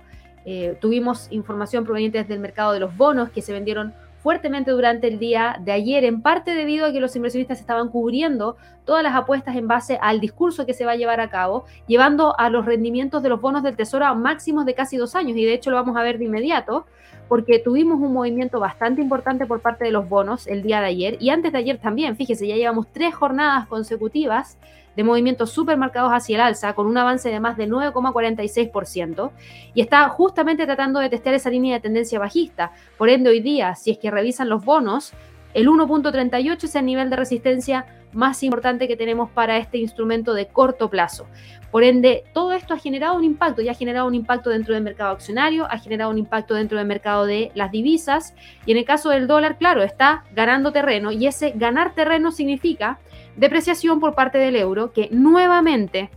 Eh, tuvimos información proveniente del mercado de los bonos que se vendieron fuertemente durante el día de ayer, en parte debido a que los inversionistas estaban cubriendo todas las apuestas en base al discurso que se va a llevar a cabo, llevando a los rendimientos de los bonos del Tesoro a máximos de casi dos años, y de hecho lo vamos a ver de inmediato, porque tuvimos un movimiento bastante importante por parte de los bonos el día de ayer, y antes de ayer también, fíjese, ya llevamos tres jornadas consecutivas de movimientos supermercados hacia el alza, con un avance de más de 9,46%, y está justamente tratando de testear esa línea de tendencia bajista. Por ende, hoy día, si es que revisan los bonos, el 1.38 es el nivel de resistencia más importante que tenemos para este instrumento de corto plazo. Por ende, todo esto ha generado un impacto, ya ha generado un impacto dentro del mercado accionario, ha generado un impacto dentro del mercado de las divisas y en el caso del dólar, claro, está ganando terreno y ese ganar terreno significa depreciación por parte del euro que nuevamente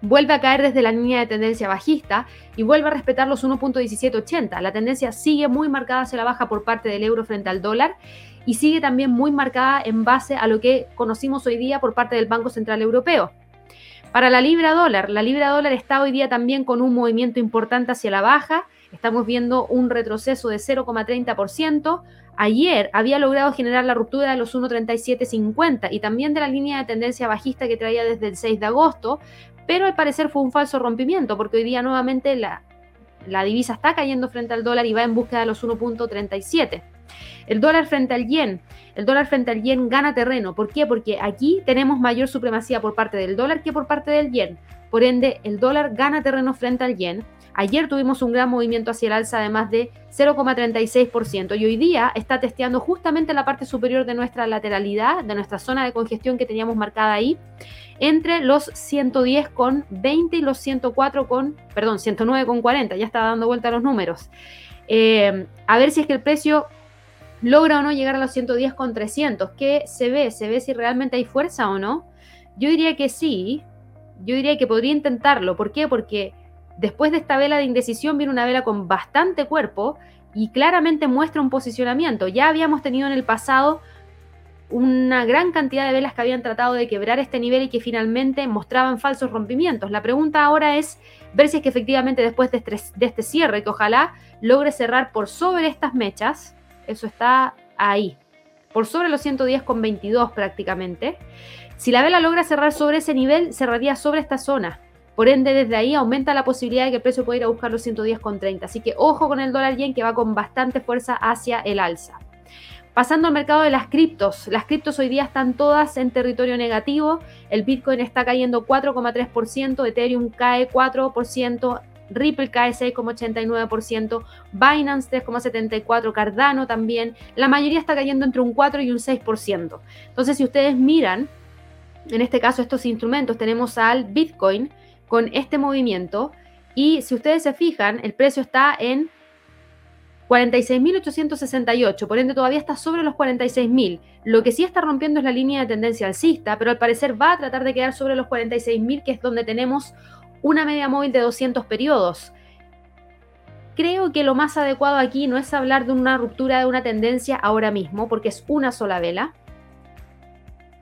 vuelve a caer desde la línea de tendencia bajista y vuelve a respetar los 1.1780. La tendencia sigue muy marcada hacia la baja por parte del euro frente al dólar y sigue también muy marcada en base a lo que conocimos hoy día por parte del Banco Central Europeo. Para la libra dólar, la libra dólar está hoy día también con un movimiento importante hacia la baja. Estamos viendo un retroceso de 0,30%. Ayer había logrado generar la ruptura de los 1,3750 y también de la línea de tendencia bajista que traía desde el 6 de agosto, pero al parecer fue un falso rompimiento porque hoy día nuevamente la, la divisa está cayendo frente al dólar y va en búsqueda de los 1.37. El dólar frente al yen, el dólar frente al yen gana terreno. ¿Por qué? Porque aquí tenemos mayor supremacía por parte del dólar que por parte del yen. por ende el dólar gana terreno frente al yen. Ayer tuvimos un gran movimiento hacia el alza de más de 0,36% y hoy día está testeando justamente la parte superior de nuestra lateralidad, de nuestra zona de congestión que teníamos marcada ahí, entre los 110,20 y los 104 con, perdón, 109,40, ya estaba dando vuelta los números. Eh, a ver si es que el precio logra o no llegar a los 110 con 300. ¿Qué se ve? ¿Se ve si realmente hay fuerza o no? Yo diría que sí. Yo diría que podría intentarlo. ¿Por qué? Porque después de esta vela de indecisión viene una vela con bastante cuerpo y claramente muestra un posicionamiento. Ya habíamos tenido en el pasado una gran cantidad de velas que habían tratado de quebrar este nivel y que finalmente mostraban falsos rompimientos. La pregunta ahora es ver si es que efectivamente después de este, cierre, que ojalá logre cerrar por sobre estas mechas, eso está ahí, por sobre los 110,22 prácticamente. Si la vela logra cerrar sobre ese nivel, cerraría sobre esta zona. Por ende, desde ahí aumenta la posibilidad de que el precio pueda ir a buscar los 110,30. Así que ojo con el dólar yen que va con bastante fuerza hacia el alza. Pasando al mercado de las criptos. Las criptos hoy día están todas en territorio negativo. El Bitcoin está cayendo 4,3%, Ethereum cae 4%, Ripple cae 6,89%, Binance 3,74%, Cardano también. La mayoría está cayendo entre un 4 y un 6%. Entonces, si ustedes miran, en este caso estos instrumentos, tenemos al Bitcoin con este movimiento y si ustedes se fijan, el precio está en 46.868, por ende todavía está sobre los 46.000. Lo que sí está rompiendo es la línea de tendencia alcista, pero al parecer va a tratar de quedar sobre los 46.000, que es donde tenemos una media móvil de 200 periodos. Creo que lo más adecuado aquí no es hablar de una ruptura de una tendencia ahora mismo, porque es una sola vela.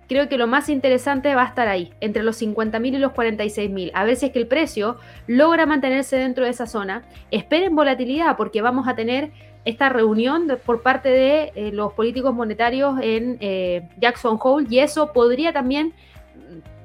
Creo que lo más interesante va a estar ahí, entre los 50.000 y los 46.000. A ver si es que el precio logra mantenerse dentro de esa zona. Esperen volatilidad, porque vamos a tener esta reunión por parte de eh, los políticos monetarios en eh, Jackson Hole y eso podría también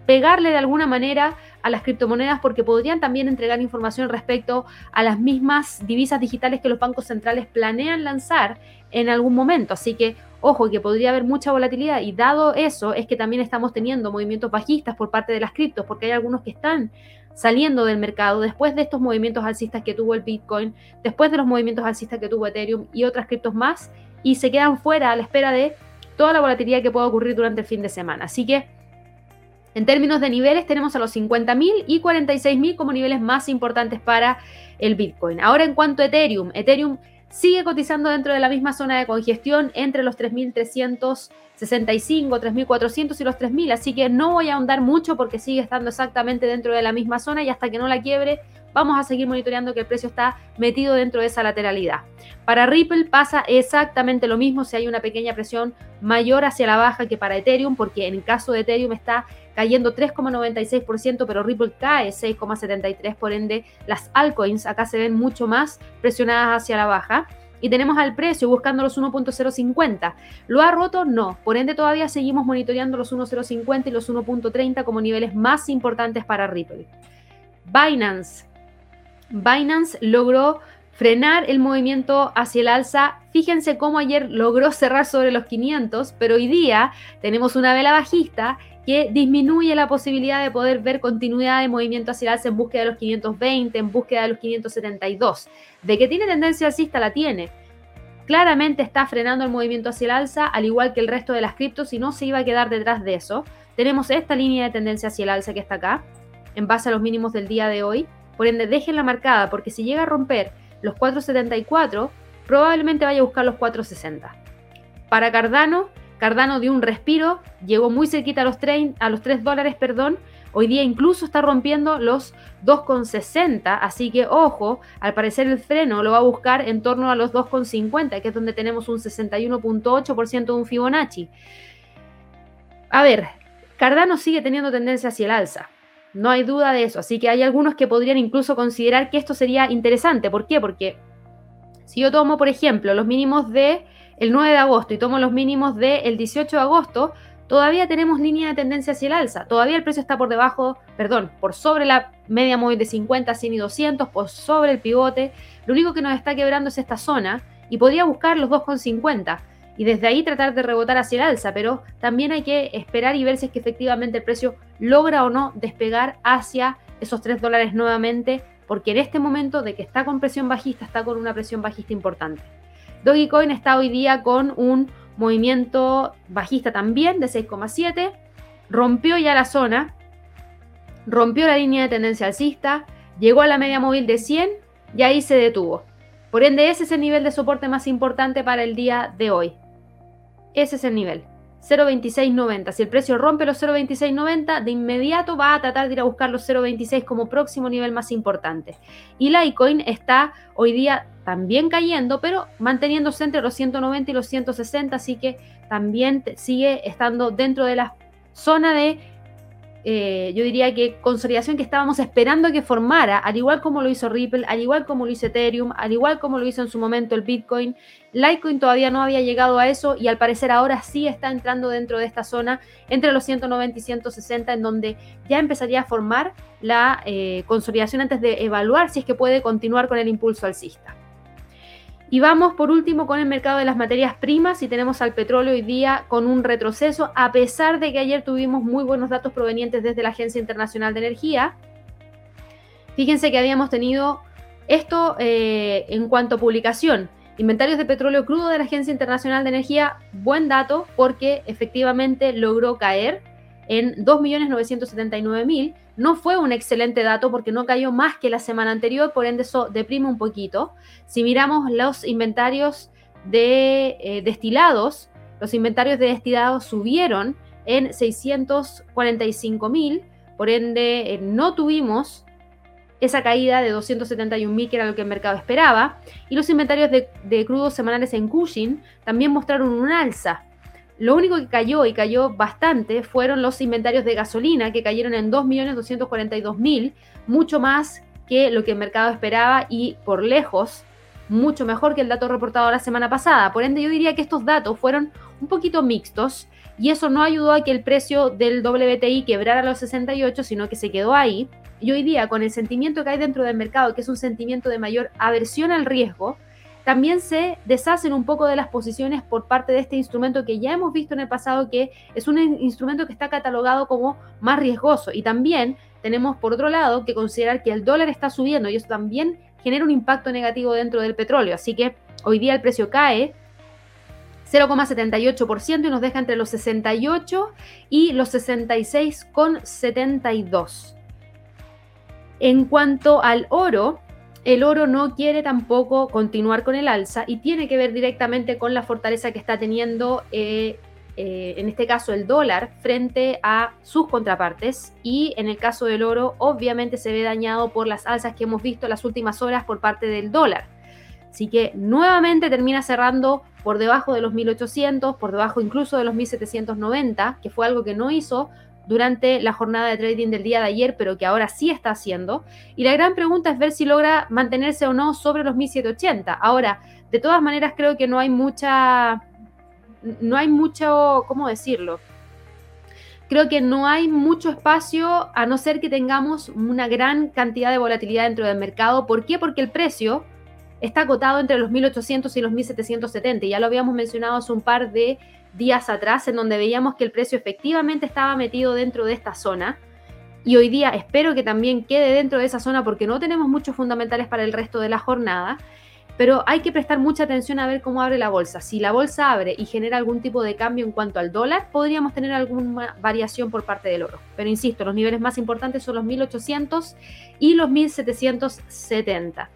pegarle de alguna manera a las criptomonedas porque podrían también entregar información respecto a las mismas divisas digitales que los bancos centrales planean lanzar en algún momento. Así que, ojo, que podría haber mucha volatilidad y dado eso es que también estamos teniendo movimientos bajistas por parte de las criptos porque hay algunos que están saliendo del mercado después de estos movimientos alcistas que tuvo el Bitcoin, después de los movimientos alcistas que tuvo Ethereum y otras criptos más y se quedan fuera a la espera de toda la volatilidad que pueda ocurrir durante el fin de semana. Así que en términos de niveles tenemos a los 50.000 y 46.000 como niveles más importantes para el Bitcoin. Ahora en cuanto a Ethereum, Ethereum sigue cotizando dentro de la misma zona de congestión entre los 3.365, 3.400 y los 3.000, así que no voy a ahondar mucho porque sigue estando exactamente dentro de la misma zona y hasta que no la quiebre vamos a seguir monitoreando que el precio está metido dentro de esa lateralidad. Para Ripple pasa exactamente lo mismo si hay una pequeña presión mayor hacia la baja que para Ethereum, porque en el caso de Ethereum está cayendo 3,96%, pero Ripple cae 6,73%, por ende las altcoins acá se ven mucho más presionadas hacia la baja. Y tenemos al precio buscando los 1.050. ¿Lo ha roto? No. Por ende todavía seguimos monitoreando los 1.050 y los 1.30 como niveles más importantes para Ripple. Binance Binance logró frenar el movimiento hacia el alza. Fíjense cómo ayer logró cerrar sobre los 500, pero hoy día tenemos una vela bajista que disminuye la posibilidad de poder ver continuidad de movimiento hacia el alza en búsqueda de los 520, en búsqueda de los 572. De que tiene tendencia alcista, la tiene. Claramente está frenando el movimiento hacia el alza, al igual que el resto de las criptos, y no se iba a quedar detrás de eso. Tenemos esta línea de tendencia hacia el alza que está acá, en base a los mínimos del día de hoy. Por ende, déjenla marcada, porque si llega a romper los 4.74, probablemente vaya a buscar los 4.60. Para Cardano, Cardano dio un respiro, llegó muy cerquita a los, 3, a los 3 dólares, perdón. Hoy día incluso está rompiendo los 2,60, así que ojo, al parecer el freno lo va a buscar en torno a los 2,50, que es donde tenemos un 61.8% de un Fibonacci. A ver, Cardano sigue teniendo tendencia hacia el alza. No hay duda de eso. Así que hay algunos que podrían incluso considerar que esto sería interesante. ¿Por qué? Porque si yo tomo, por ejemplo, los mínimos de el 9 de agosto y tomo los mínimos del el 18 de agosto, todavía tenemos línea de tendencia hacia el alza. Todavía el precio está por debajo, perdón, por sobre la media móvil de 50, 100 y 200, por sobre el pivote. Lo único que nos está quebrando es esta zona y podría buscar los 2,50 y desde ahí tratar de rebotar hacia el alza, pero también hay que esperar y ver si es que efectivamente el precio logra o no despegar hacia esos 3 dólares nuevamente, porque en este momento de que está con presión bajista, está con una presión bajista importante. Dogecoin está hoy día con un movimiento bajista también de 6,7, rompió ya la zona, rompió la línea de tendencia alcista, llegó a la media móvil de 100 y ahí se detuvo. Por ende, ese es el nivel de soporte más importante para el día de hoy. Ese es el nivel. 0.2690. Si el precio rompe los 0.2690, de inmediato va a tratar de ir a buscar los 0.26 como próximo nivel más importante. Y Litecoin está hoy día también cayendo, pero manteniéndose entre los 190 y los 160, así que también sigue estando dentro de la zona de eh, yo diría que consolidación que estábamos esperando que formara, al igual como lo hizo Ripple, al igual como lo hizo Ethereum, al igual como lo hizo en su momento el Bitcoin. Litecoin todavía no había llegado a eso y al parecer ahora sí está entrando dentro de esta zona entre los 190 y 160 en donde ya empezaría a formar la eh, consolidación antes de evaluar si es que puede continuar con el impulso alcista. Y vamos por último con el mercado de las materias primas y tenemos al petróleo hoy día con un retroceso, a pesar de que ayer tuvimos muy buenos datos provenientes desde la Agencia Internacional de Energía. Fíjense que habíamos tenido esto eh, en cuanto a publicación. Inventarios de petróleo crudo de la Agencia Internacional de Energía, buen dato porque efectivamente logró caer en 2.979.000. No fue un excelente dato porque no cayó más que la semana anterior, por ende eso deprime un poquito. Si miramos los inventarios de eh, destilados, los inventarios de destilados subieron en 645.000, por ende eh, no tuvimos esa caída de 271.000 que era lo que el mercado esperaba. Y los inventarios de, de crudos semanales en Cushing también mostraron un alza lo único que cayó y cayó bastante fueron los inventarios de gasolina, que cayeron en 2.242.000, mucho más que lo que el mercado esperaba y por lejos mucho mejor que el dato reportado la semana pasada. Por ende, yo diría que estos datos fueron un poquito mixtos y eso no ayudó a que el precio del WTI quebrara los 68, sino que se quedó ahí. Y hoy día, con el sentimiento que hay dentro del mercado, que es un sentimiento de mayor aversión al riesgo, también se deshacen un poco de las posiciones por parte de este instrumento que ya hemos visto en el pasado que es un instrumento que está catalogado como más riesgoso. Y también tenemos por otro lado que considerar que el dólar está subiendo y eso también genera un impacto negativo dentro del petróleo. Así que hoy día el precio cae 0,78% y nos deja entre los 68 y los 66,72. En cuanto al oro, el oro no quiere tampoco continuar con el alza y tiene que ver directamente con la fortaleza que está teniendo, eh, eh, en este caso, el dólar frente a sus contrapartes. Y en el caso del oro, obviamente se ve dañado por las alzas que hemos visto las últimas horas por parte del dólar. Así que nuevamente termina cerrando por debajo de los 1800, por debajo incluso de los 1790, que fue algo que no hizo durante la jornada de trading del día de ayer, pero que ahora sí está haciendo. Y la gran pregunta es ver si logra mantenerse o no sobre los 1780. Ahora, de todas maneras, creo que no hay mucha. No hay mucho. ¿Cómo decirlo? Creo que no hay mucho espacio a no ser que tengamos una gran cantidad de volatilidad dentro del mercado. ¿Por qué? Porque el precio está acotado entre los 1800 y los 1770. Ya lo habíamos mencionado hace un par de días atrás, en donde veíamos que el precio efectivamente estaba metido dentro de esta zona. Y hoy día espero que también quede dentro de esa zona porque no tenemos muchos fundamentales para el resto de la jornada. Pero hay que prestar mucha atención a ver cómo abre la bolsa. Si la bolsa abre y genera algún tipo de cambio en cuanto al dólar, podríamos tener alguna variación por parte del oro. Pero insisto, los niveles más importantes son los 1800 y los 1770.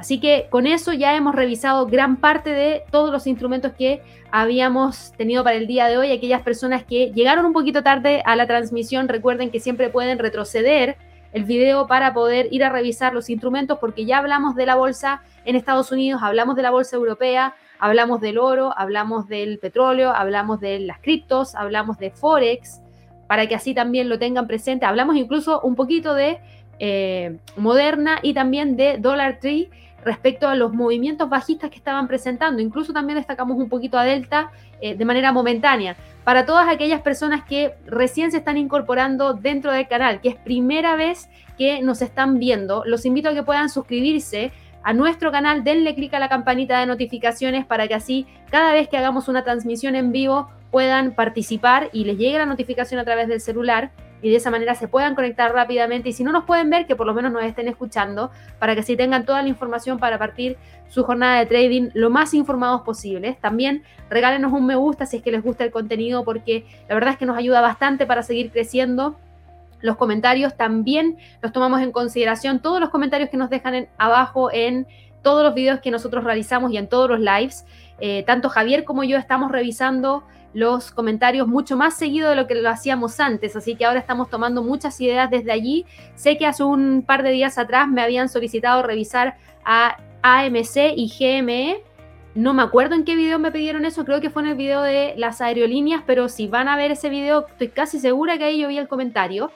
Así que con eso ya hemos revisado gran parte de todos los instrumentos que habíamos tenido para el día de hoy. Aquellas personas que llegaron un poquito tarde a la transmisión, recuerden que siempre pueden retroceder el video para poder ir a revisar los instrumentos porque ya hablamos de la bolsa en Estados Unidos, hablamos de la bolsa europea, hablamos del oro, hablamos del petróleo, hablamos de las criptos, hablamos de Forex, para que así también lo tengan presente. Hablamos incluso un poquito de eh, Moderna y también de Dollar Tree respecto a los movimientos bajistas que estaban presentando. Incluso también destacamos un poquito a Delta eh, de manera momentánea. Para todas aquellas personas que recién se están incorporando dentro del canal, que es primera vez que nos están viendo, los invito a que puedan suscribirse a nuestro canal, denle clic a la campanita de notificaciones para que así cada vez que hagamos una transmisión en vivo puedan participar y les llegue la notificación a través del celular y de esa manera se puedan conectar rápidamente y si no nos pueden ver, que por lo menos nos estén escuchando para que así tengan toda la información para partir su jornada de trading lo más informados posibles. También regálenos un me gusta si es que les gusta el contenido porque la verdad es que nos ayuda bastante para seguir creciendo. Los comentarios también los tomamos en consideración, todos los comentarios que nos dejan abajo en todos los videos que nosotros realizamos y en todos los lives. Eh, tanto Javier como yo estamos revisando los comentarios mucho más seguido de lo que lo hacíamos antes, así que ahora estamos tomando muchas ideas desde allí. Sé que hace un par de días atrás me habían solicitado revisar a AMC y GME. No me acuerdo en qué video me pidieron eso, creo que fue en el video de las aerolíneas, pero si van a ver ese video, estoy casi segura que ahí yo vi el comentario.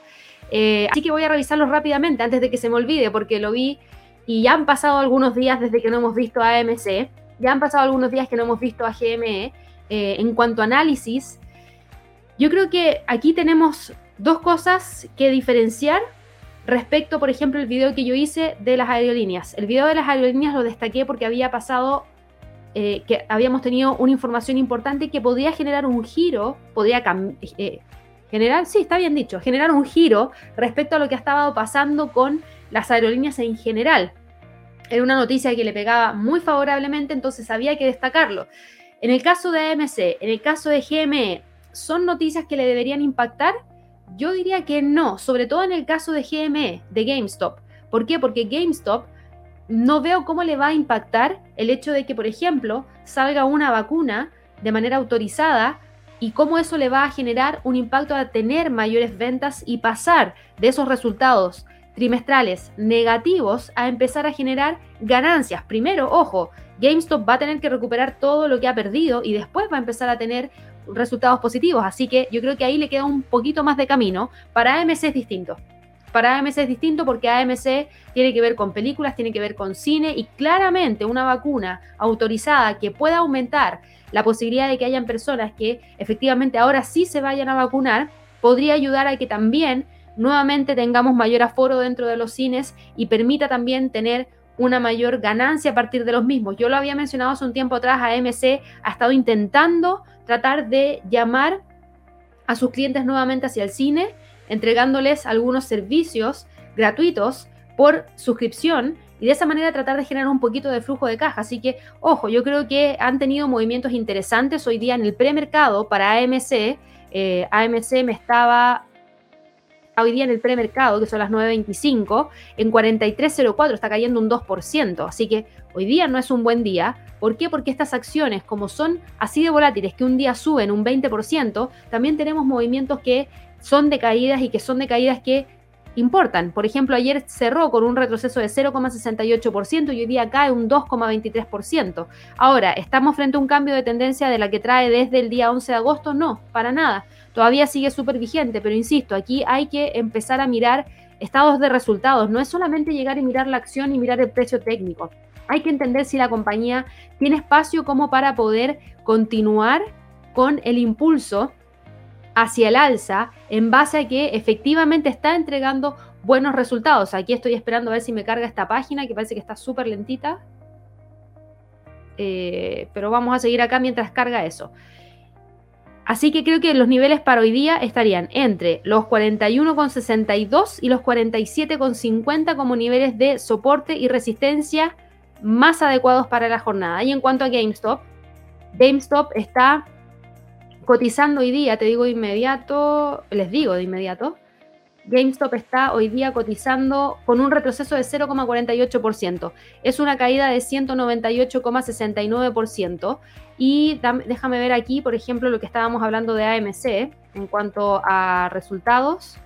Eh, así que voy a revisarlo rápidamente antes de que se me olvide, porque lo vi y ya han pasado algunos días desde que no hemos visto a AMC, ya han pasado algunos días que no hemos visto a GME. Eh, en cuanto a análisis, yo creo que aquí tenemos dos cosas que diferenciar respecto, por ejemplo, el video que yo hice de las aerolíneas. El video de las aerolíneas lo destaqué porque había pasado, eh, que habíamos tenido una información importante que podría generar un giro, podría eh, generar, sí, está bien dicho, generar un giro respecto a lo que ha estado pasando con las aerolíneas en general. Era una noticia que le pegaba muy favorablemente, entonces había que destacarlo. En el caso de AMC, en el caso de GME, ¿son noticias que le deberían impactar? Yo diría que no, sobre todo en el caso de GME, de GameStop. ¿Por qué? Porque GameStop no veo cómo le va a impactar el hecho de que, por ejemplo, salga una vacuna de manera autorizada y cómo eso le va a generar un impacto a tener mayores ventas y pasar de esos resultados trimestrales negativos a empezar a generar ganancias. Primero, ojo, GameStop va a tener que recuperar todo lo que ha perdido y después va a empezar a tener resultados positivos. Así que yo creo que ahí le queda un poquito más de camino. Para AMC es distinto. Para AMC es distinto porque AMC tiene que ver con películas, tiene que ver con cine y claramente una vacuna autorizada que pueda aumentar la posibilidad de que hayan personas que efectivamente ahora sí se vayan a vacunar podría ayudar a que también nuevamente tengamos mayor aforo dentro de los cines y permita también tener una mayor ganancia a partir de los mismos. Yo lo había mencionado hace un tiempo atrás, AMC ha estado intentando tratar de llamar a sus clientes nuevamente hacia el cine, entregándoles algunos servicios gratuitos por suscripción y de esa manera tratar de generar un poquito de flujo de caja. Así que, ojo, yo creo que han tenido movimientos interesantes hoy día en el premercado para AMC. Eh, AMC me estaba hoy día en el premercado, que son las 9.25, en 43.04 está cayendo un 2%. Así que hoy día no es un buen día. ¿Por qué? Porque estas acciones, como son así de volátiles, que un día suben un 20%, también tenemos movimientos que son de caídas y que son de caídas que importan. Por ejemplo, ayer cerró con un retroceso de 0,68% y hoy día cae un 2,23%. Ahora, ¿estamos frente a un cambio de tendencia de la que trae desde el día 11 de agosto? No, para nada todavía sigue súper vigente, pero insisto, aquí hay que empezar a mirar estados de resultados. No es solamente llegar y mirar la acción y mirar el precio técnico. Hay que entender si la compañía tiene espacio como para poder continuar con el impulso hacia el alza en base a que efectivamente está entregando buenos resultados. Aquí estoy esperando a ver si me carga esta página que parece que está súper lentita. Eh, pero vamos a seguir acá mientras carga eso. Así que creo que los niveles para hoy día estarían entre los 41,62 y los 47,50 como niveles de soporte y resistencia más adecuados para la jornada. Y en cuanto a GameStop, GameStop está cotizando hoy día, te digo de inmediato, les digo de inmediato, GameStop está hoy día cotizando con un retroceso de 0,48%. Es una caída de 198,69%. Y déjame ver aquí, por ejemplo, lo que estábamos hablando de AMC en cuanto a resultados.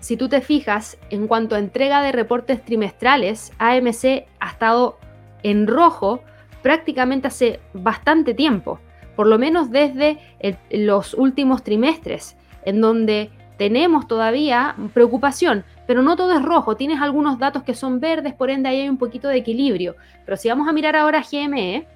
Si tú te fijas, en cuanto a entrega de reportes trimestrales, AMC ha estado en rojo prácticamente hace bastante tiempo por lo menos desde los últimos trimestres, en donde tenemos todavía preocupación, pero no todo es rojo, tienes algunos datos que son verdes, por ende ahí hay un poquito de equilibrio. Pero si vamos a mirar ahora GME,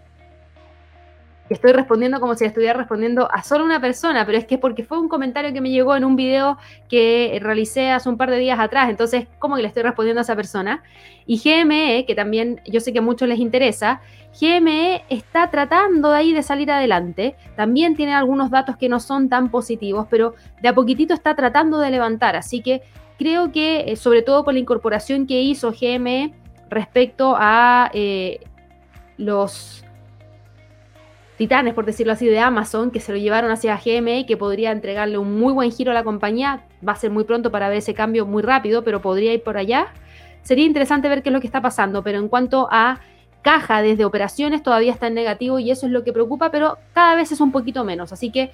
estoy respondiendo como si estuviera respondiendo a solo una persona, pero es que es porque fue un comentario que me llegó en un video que realicé hace un par de días atrás, entonces, ¿cómo que le estoy respondiendo a esa persona? Y GME, que también yo sé que a muchos les interesa, GME está tratando de ahí de salir adelante, también tiene algunos datos que no son tan positivos, pero de a poquitito está tratando de levantar, así que creo que, eh, sobre todo con la incorporación que hizo GME respecto a eh, los titanes, por decirlo así, de Amazon, que se lo llevaron hacia GME, que podría entregarle un muy buen giro a la compañía. Va a ser muy pronto para ver ese cambio muy rápido, pero podría ir por allá. Sería interesante ver qué es lo que está pasando, pero en cuanto a caja desde operaciones todavía está en negativo y eso es lo que preocupa, pero cada vez es un poquito menos. Así que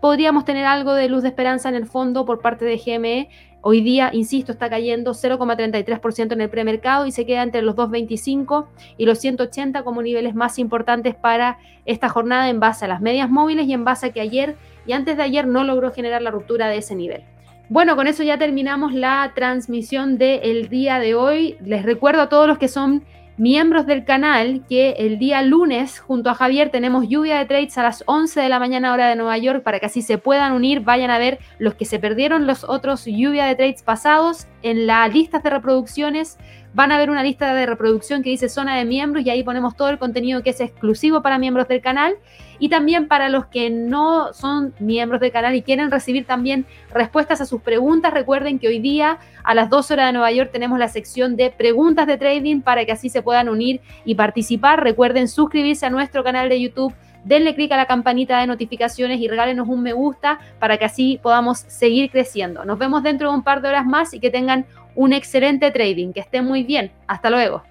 podríamos tener algo de luz de esperanza en el fondo por parte de GME. Hoy día, insisto, está cayendo 0,33% en el premercado y se queda entre los 2,25 y los 180 como niveles más importantes para esta jornada en base a las medias móviles y en base a que ayer y antes de ayer no logró generar la ruptura de ese nivel. Bueno, con eso ya terminamos la transmisión del día de hoy. Les recuerdo a todos los que son miembros del canal que el día lunes junto a Javier tenemos lluvia de trades a las 11 de la mañana hora de Nueva York para que así se puedan unir, vayan a ver los que se perdieron los otros lluvia de trades pasados en la lista de reproducciones van a ver una lista de reproducción que dice zona de miembros y ahí ponemos todo el contenido que es exclusivo para miembros del canal y también para los que no son miembros del canal y quieren recibir también respuestas a sus preguntas. Recuerden que hoy día a las 2 horas de Nueva York tenemos la sección de preguntas de trading para que así se puedan unir y participar. Recuerden suscribirse a nuestro canal de YouTube denle clic a la campanita de notificaciones y regálenos un me gusta para que así podamos seguir creciendo. Nos vemos dentro de un par de horas más y que tengan un excelente trading. Que estén muy bien. Hasta luego.